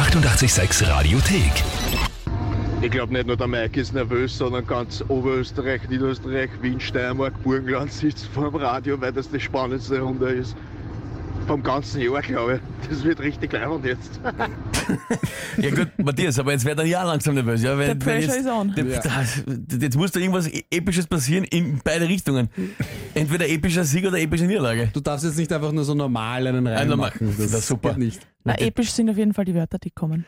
886 Radiothek. Ich glaube nicht nur der Mike ist nervös, sondern ganz Oberösterreich, Niederösterreich, Wien, Steiermark, Burgenland sitzt vor dem Radio, weil das die spannendste Runde ist. Vom ganzen Jahr, glaube ich. Das wird richtig leibend jetzt. Ja gut, Matthias, aber jetzt wird er ja langsam nervös. Ja, wenn, Der wenn Pressure jetzt, is on. der- da- Jetzt muss da irgendwas Episches passieren in beide Richtungen. Entweder epischer Sieg oder epische Niederlage. Du darfst jetzt nicht einfach nur so normal einen reinmachen. Das ist super. nicht. Na, episch sind auf jeden Fall die Wörter, die kommen.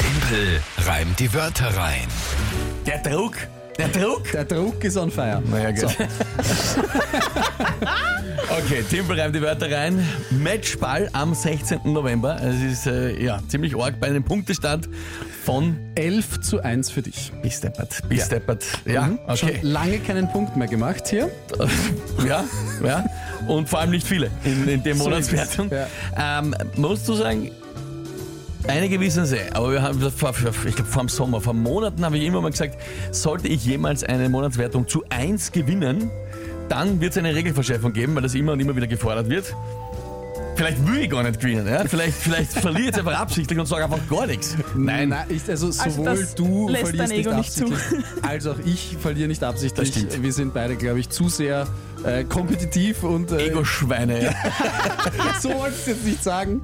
Tempel reimt die Wörter rein. Der Druck, der Druck. Der Druck ist on fire. Naja, gut. okay, Timpel reimt die Wörter rein. Matchball am 16. November. Es ist äh, ja ziemlich arg bei einem Punktestand von 11 zu 1 für dich. bis deppert. Bis deppert. Ja, Mhm. Schon okay. lange keinen Punkt mehr gemacht hier. Ja, ja. Und vor allem nicht viele in, in der So Monatswertung. es, ähm, musst du sagen, einige wissen sie, aber wir haben, ich glaube vor dem Sommer, vor Monaten habe ich immer mal gesagt, sollte ich jemals eine Monatswertung zu 1 gewinnen, dann wird es eine Regelverschärfung geben, weil das immer und immer wieder gefordert wird. Vielleicht will ich gar nicht gewinnen, ja? vielleicht, vielleicht verliere ich jetzt einfach absichtlich und sage einfach gar nichts. Nein, Nein, ich, also sowohl das du verlierst nicht nicht zu. absichtlich, als auch ich verliere nicht absichtlich. Wir sind beide, glaube ich, zu sehr äh, kompetitiv und äh, Ego-Schweine. Ja. so wollte ich es jetzt nicht sagen.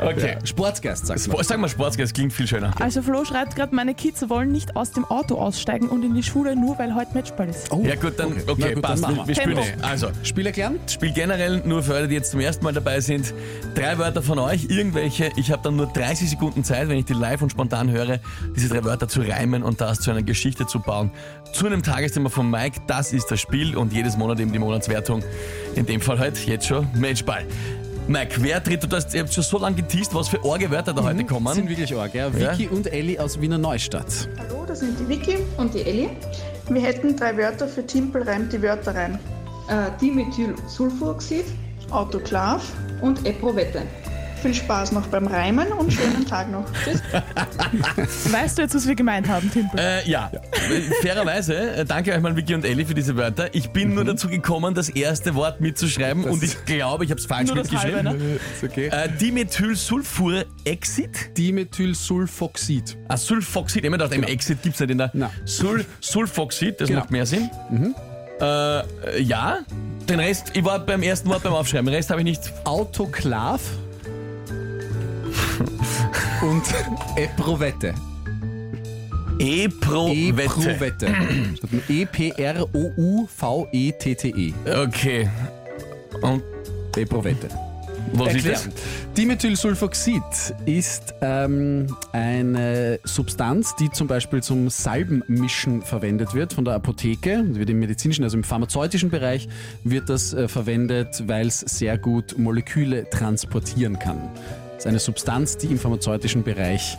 Okay. Ja, Sportsgeist, sagst du. Sp- Sag mal Sportsgeist, klingt viel schöner. Also Flo schreibt gerade, meine Kids wollen nicht aus dem Auto aussteigen und in die Schule, nur weil heute Matchball ist. Oh, Ja gut, dann, okay, Na gut, dann passt. machen wir, wir. spielen eh. Also, Spiel erklären? Spiel generell nur für alle, die jetzt zum ersten Mal dabei sind. Drei Wörter von euch, irgendwelche. Ich habe dann nur 30 Sekunden Zeit, wenn ich die live und spontan höre, diese drei Wörter zu reimen und das zu einer Geschichte zu bauen. Zu einem Tagesthema von Mike, das ist das Spiel und jedes Monat eben die Monatswertung. In dem Fall halt jetzt schon Matchball. Mike, wer tritt? Du hast, ihr habt schon so lange geteased, was für arge Wörter da heute Sind kommen. wirklich arg, ja. Vicky und Elli aus Wiener Neustadt. Hallo, das sind die Vicky und die Elli. Wir hätten drei Wörter für Timpel reimt die Wörter rein. Äh, Dimethylsulfuroxid, Autoklav und Eprovette. Viel Spaß noch beim Reimen und schönen Tag noch. Tschüss. Weißt du jetzt, was wir gemeint haben, Timpel? Äh, ja, fairerweise, äh, danke euch mal Vicky und Elli für diese Wörter. Ich bin Mhm. nur dazu gekommen, das erste Wort mitzuschreiben und ich glaube, ich habe es falsch Nur das mitgeschrieben. halbe, ne? Ist okay. Äh, Dimethylsulfurexid? Dimethylsulfoxid. Ah, Sulfoxid. Ich hab mir gedacht, im Exit gibt es nicht in der. Na. Sul Sulfoxid, das Genau. macht mehr Sinn. Äh, äh, ja, den Rest, ich war beim ersten Wort beim Aufschreiben, den Rest habe ich nicht. Autoklav und Eprovette. Eprovette. E E-P-R-O-U-V-E-T-T-E. Okay. Und Eprovette. Was ist Erklären. Dimethylsulfoxid ist ähm, eine Substanz, die zum Beispiel zum Salbenmischen verwendet wird von der Apotheke. Das wird im medizinischen, also im pharmazeutischen Bereich wird das äh, verwendet, weil es sehr gut Moleküle transportieren kann. Das ist eine Substanz, die im pharmazeutischen Bereich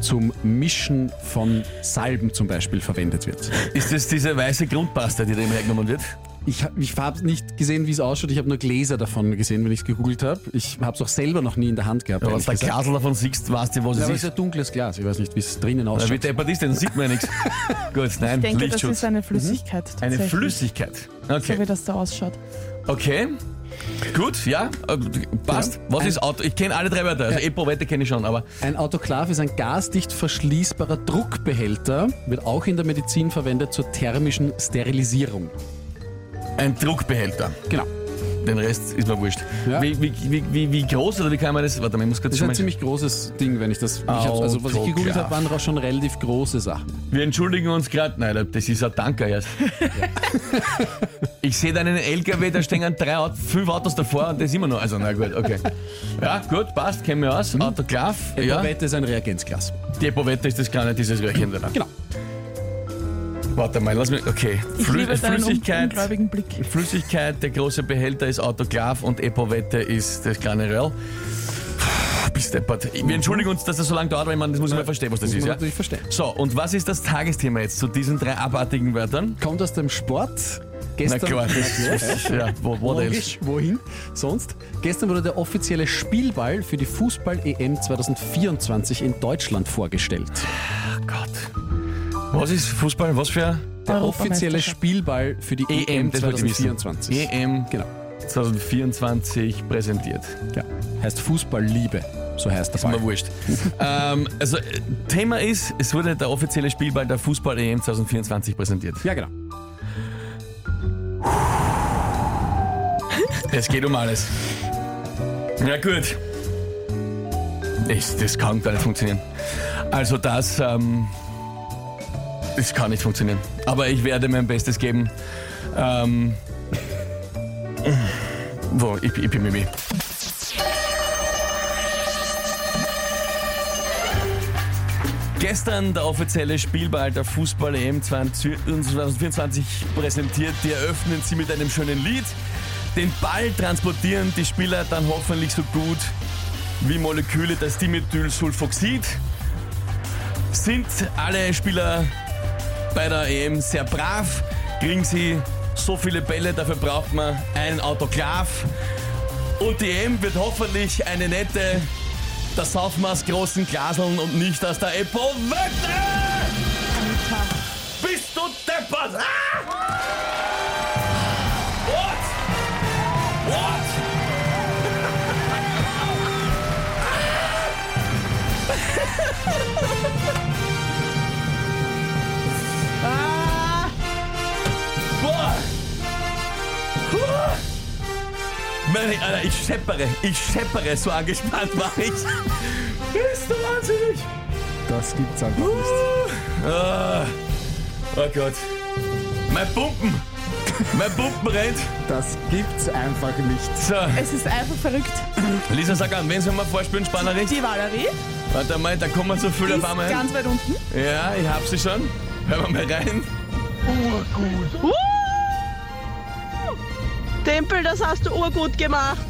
zum Mischen von Salben zum Beispiel verwendet wird. das? Ist das diese weiße Grundpasta, die da immer hergenommen wird? Ich habe ich hab nicht gesehen, wie es ausschaut. Ich habe nur Gläser davon gesehen, wenn ich es gegoogelt habe. Ich habe es auch selber noch nie in der Hand gehabt. Wenn du gesagt. Glasel davon siehst, weißt du, was Ja, es aber es ist ist. ja dunkles Glas. Ich weiß nicht, wie es drinnen ausschaut. Wie deppert ist denn? Sieht man ja nichts. Gut, nein, ich denke, das ist eine Flüssigkeit. Eine tatsächlich. Flüssigkeit. So Okay. wie das da ausschaut. Okay. Gut, ja, äh, passt. Ja. Was Ein- ist Auto? Ich kenne alle drei Wörter. Also Eprovette kenne ich schon, aber Ein Autoklav ist ein gasdicht verschließbarer Druckbehälter, wird auch in der Medizin verwendet zur thermischen Sterilisierung. Ein Druckbehälter. Genau. Den Rest ist mir wurscht. Ja. Wie, wie, wie, wie, groß oder wie kann man das? Warte mal, ich muss kurz Das ist ein ziemlich großes Ding, wenn ich das. Ich hab's, also, was ich gegoogelt habe, waren auch schon relativ große Sachen. Wir entschuldigen uns gerade. Nein, das ist ein Tanker erst. ich sehe da einen LKW, da stehen drei, fünf Autos davor und das ist immer noch. Also, na gut, okay. Ja, gut, passt, kennen wir aus. Autoklav. Ja. Eprovette ist ein Reagenzglas. Die Epovette ist das kleine, dieses Röhrchen da. Genau. Warte mal, lass mich. Okay. Ich Flü liebe deinen un Flüssigkeit. Flüssigkeit, der große Behälter ist Autoklav und Epovette ist das kleine Röhrl. Bist deppert. Wir entschuldigen uns, dass das so lange dauert, weil man das muss man verstehen, was das Muss ist. man Ja? natürlich verstehen. So, und was ist das Tagesthema jetzt zu diesen drei abartigen Wörtern? Kommt aus dem Sport. Na Gestern, klar, das, ja, wo, what else? Logisch, wohin sonst? Gestern wurde der offizielle Spielball für die Fußball-EM 2024 in Deutschland vorgestellt. Oh Gott. Was ist Fußball? Was für Der offizielle Spielball für die EM, EM, das wollte ich wissen. 2024. EM. Genau. 2024 präsentiert. Ja. Heißt Fußballliebe. So heißt der Ist mir wurscht. ähm, also, äh, Thema ist, es wurde der offizielle Spielball der Fußball-EM 2024 präsentiert. Ja, genau. Es geht um alles. Ja, gut. Ich, das kann gar nicht funktionieren. Also, das, ähm, das kann nicht funktionieren. Aber ich werde mein Bestes geben. Ähm, wo, ich, ich bin Mimi. Gestern der offizielle Spielball der Fußball-EM 2024 präsentiert. Die eröffnen sie mit einem schönen Lied. Den Ball transportieren die Spieler dann hoffentlich so gut wie Moleküle des Dimethylsulfoxid. Sind alle Spieler bei der EM sehr brav, kriegen sie so viele Bälle, dafür braucht man einen Autoklav. Und die EM wird hoffentlich eine nette, der Saufmaß großen Glaseln und nicht aus der Epo Wette! Bist du deppert? Ah! Alter, ich scheppere, ich scheppere, so angespannt war ich. Bist du wahnsinnig? Das gibt's einfach nicht. Ah, oh Gott. Mein Pumpen! Mein Pumpen rennt! Das gibt's einfach nicht. So, Es ist einfach verrückt. Lisa, sag an, wen sollen wir vorspielen, Spannerich? Die Valerie Warte mal, da kommen so viele auf einmal. ganz weit unten. Ja, ich hab sie schon. Hören wir mal rein. Tempel, das hast du urgut gemacht.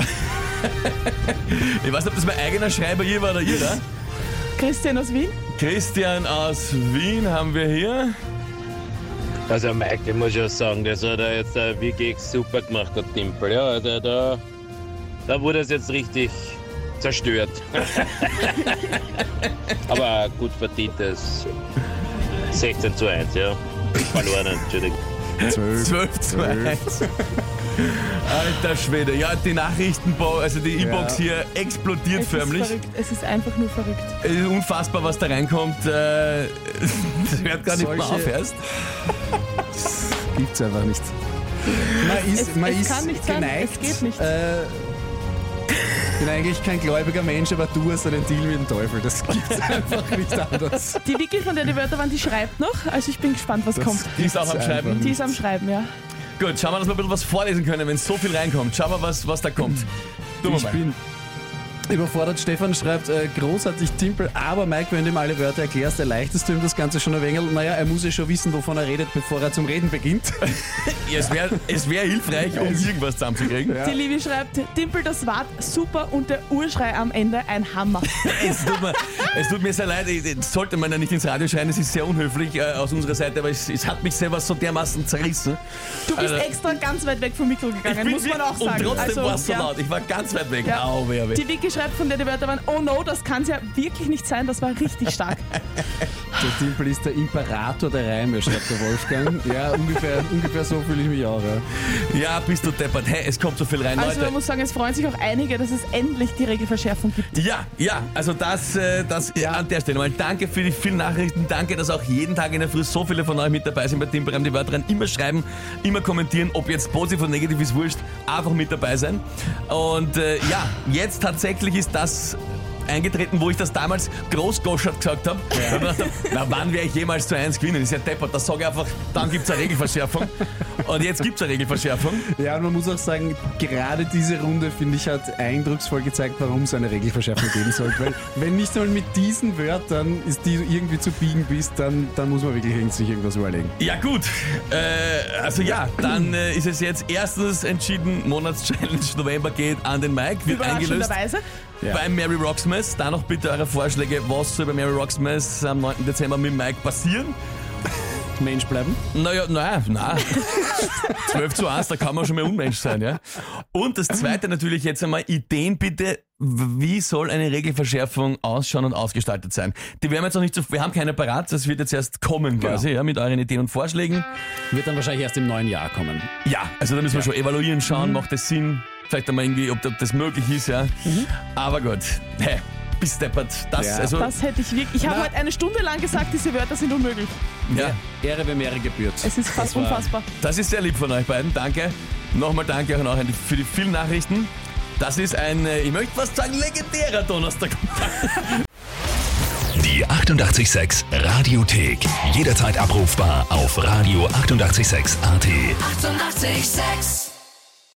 Ich weiß nicht, ob das mein eigener Schreiber hier war oder ihrer. Christian aus Wien. Christian aus Wien haben wir hier. Also Mike, ich muss schon sagen, das hat er jetzt wirklich super gemacht, der Timpel. Ja, da, da, da wurde es jetzt richtig zerstört. Aber gut verdientes 16 zu 1, ja. Verloren, Entschuldigung. 12. 12 zu 1. Alter Schwede. Ja, die Nachrichten, also die Inbox hier explodiert Es förmlich. ist verrückt. Es ist einfach nur verrückt. Es ist unfassbar, was da reinkommt. Äh, Das hört gar nicht mehr Solche- auf erst. Gibt's einfach nicht. Man ist, Es- man es ist kann nicht sein, geneigt. es geht nicht. Äh, bin eigentlich kein gläubiger Mensch, aber du hast einen Deal mit dem Teufel. Das gibt's einfach nicht anders. Die Vicky, von der die Wörter waren, die schreibt noch. Also ich bin gespannt, was Das kommt. Die ist auch am Schreiben. Die ist am Schreiben, ja. Gut, schauen wir, dass wir ein bisschen was vorlesen können, wenn so viel reinkommt. Schauen wir, was, was da kommt. Wir Ich mal. bin überfordert. Stefan schreibt, äh, großartig Timpel, aber Mike, wenn du ihm alle Wörter erklärst, erleichterst du ihm das Ganze schon ein wenig. Naja, er muss ja schon wissen, wovon er redet, bevor er zum Reden beginnt. Ja, es wäre es wär hilfreich, um irgendwas zusammenzukriegen. Die Livi schreibt, Dimpel, das war super und der Urschrei am Ende ein Hammer. Es tut, mir, es tut mir sehr leid, ich- das sollte man ja nicht ins Radio schreien, es ist sehr unhöflich äh, aus unserer Seite, aber es, es hat mich selber so dermaßen zerrissen. Du bist Also- extra ganz weit weg vom Mikro gegangen, muss man auch sagen. Und trotzdem Also, war es so ja. laut, ich war ganz weit weg. Ja. Au, weh, weh. Die Vicky schreibt, von der die Wörter waren, oh no, das kann es ja wirklich nicht sein, das war richtig stark. Der Timpel ist der Imperator der Reime, schreibt der Wolfgang. Ja, ungefähr, ungefähr so fühle ich mich auch. Ja. Ja, bist du deppert. Hey, es kommt so viel rein, Also man Leute. muss sagen, es freuen sich auch einige, dass es endlich die Regelverschärfung gibt. Ja, ja, also das, äh, das ja. an der Stelle mal danke für die vielen Nachrichten. Danke, dass auch jeden Tag in der Früh so viele von euch mit dabei sind bei Timperheim. Die Wörter rein. Immer schreiben, immer kommentieren, ob jetzt positiv oder negativ ist, wurscht. Einfach mit dabei sein. Und äh, ja, jetzt tatsächlich ist das eingetreten, wo ich das damals großgoschert gesagt habe. Ja. Na, wann werde ich jemals zu 1 gewinnen? Ist ja deppert. Das sage ich einfach, dann gibt es eine Regelverschärfung. Und jetzt gibt es eine Regelverschärfung. ja, und man muss auch sagen, gerade diese Runde, finde ich, hat eindrucksvoll gezeigt, warum es eine Regelverschärfung geben sollte. Weil, wenn nicht einmal mit diesen Wörtern ist die irgendwie zu biegen bist, dann, dann muss man wirklich sich irgendwas überlegen. Ja gut, äh, also ja, dann äh, ist es jetzt erstens entschieden, Monatschallenge November geht an den Mike, wird eingelöst. Ja. beim Mary Rocksmith. Da noch bitte eure Vorschläge, was soll bei Mary Rocksmith am 9. Dezember mit Mike passieren. Mensch bleiben? Naja, nein, nein. 12 zu 1, da kann man schon mal Unmensch sein, ja. Und das zweite natürlich jetzt einmal Ideen bitte. Wie soll eine Regelverschärfung ausschauen und ausgestaltet sein? Die werden wir jetzt noch nicht so, wir haben keine parat, das wird jetzt erst kommen quasi, Genau. ja, mit euren Ideen und Vorschlägen. Wird dann wahrscheinlich erst im neuen Jahr kommen. Ja, also da müssen wir schon evaluieren, schauen, macht das Sinn, vielleicht einmal irgendwie, ob, ob das möglich ist, ja. Aber gut, hey, bis deppert, das, Ja. also, Das hätte ich wirklich. Ich habe heute eine Stunde lang gesagt, diese Wörter sind unmöglich. ja. Ehre wem Ehre gebührt. Es ist fast Das war- unfassbar. Das ist sehr lieb von euch beiden, danke. Nochmal danke auch noch für die vielen Nachrichten. Das ist ein, äh, ich möchte fast sagen, legendärer Donnerstag. Die 886 Radiothek. Jederzeit abrufbar auf radio886.at. 886! 886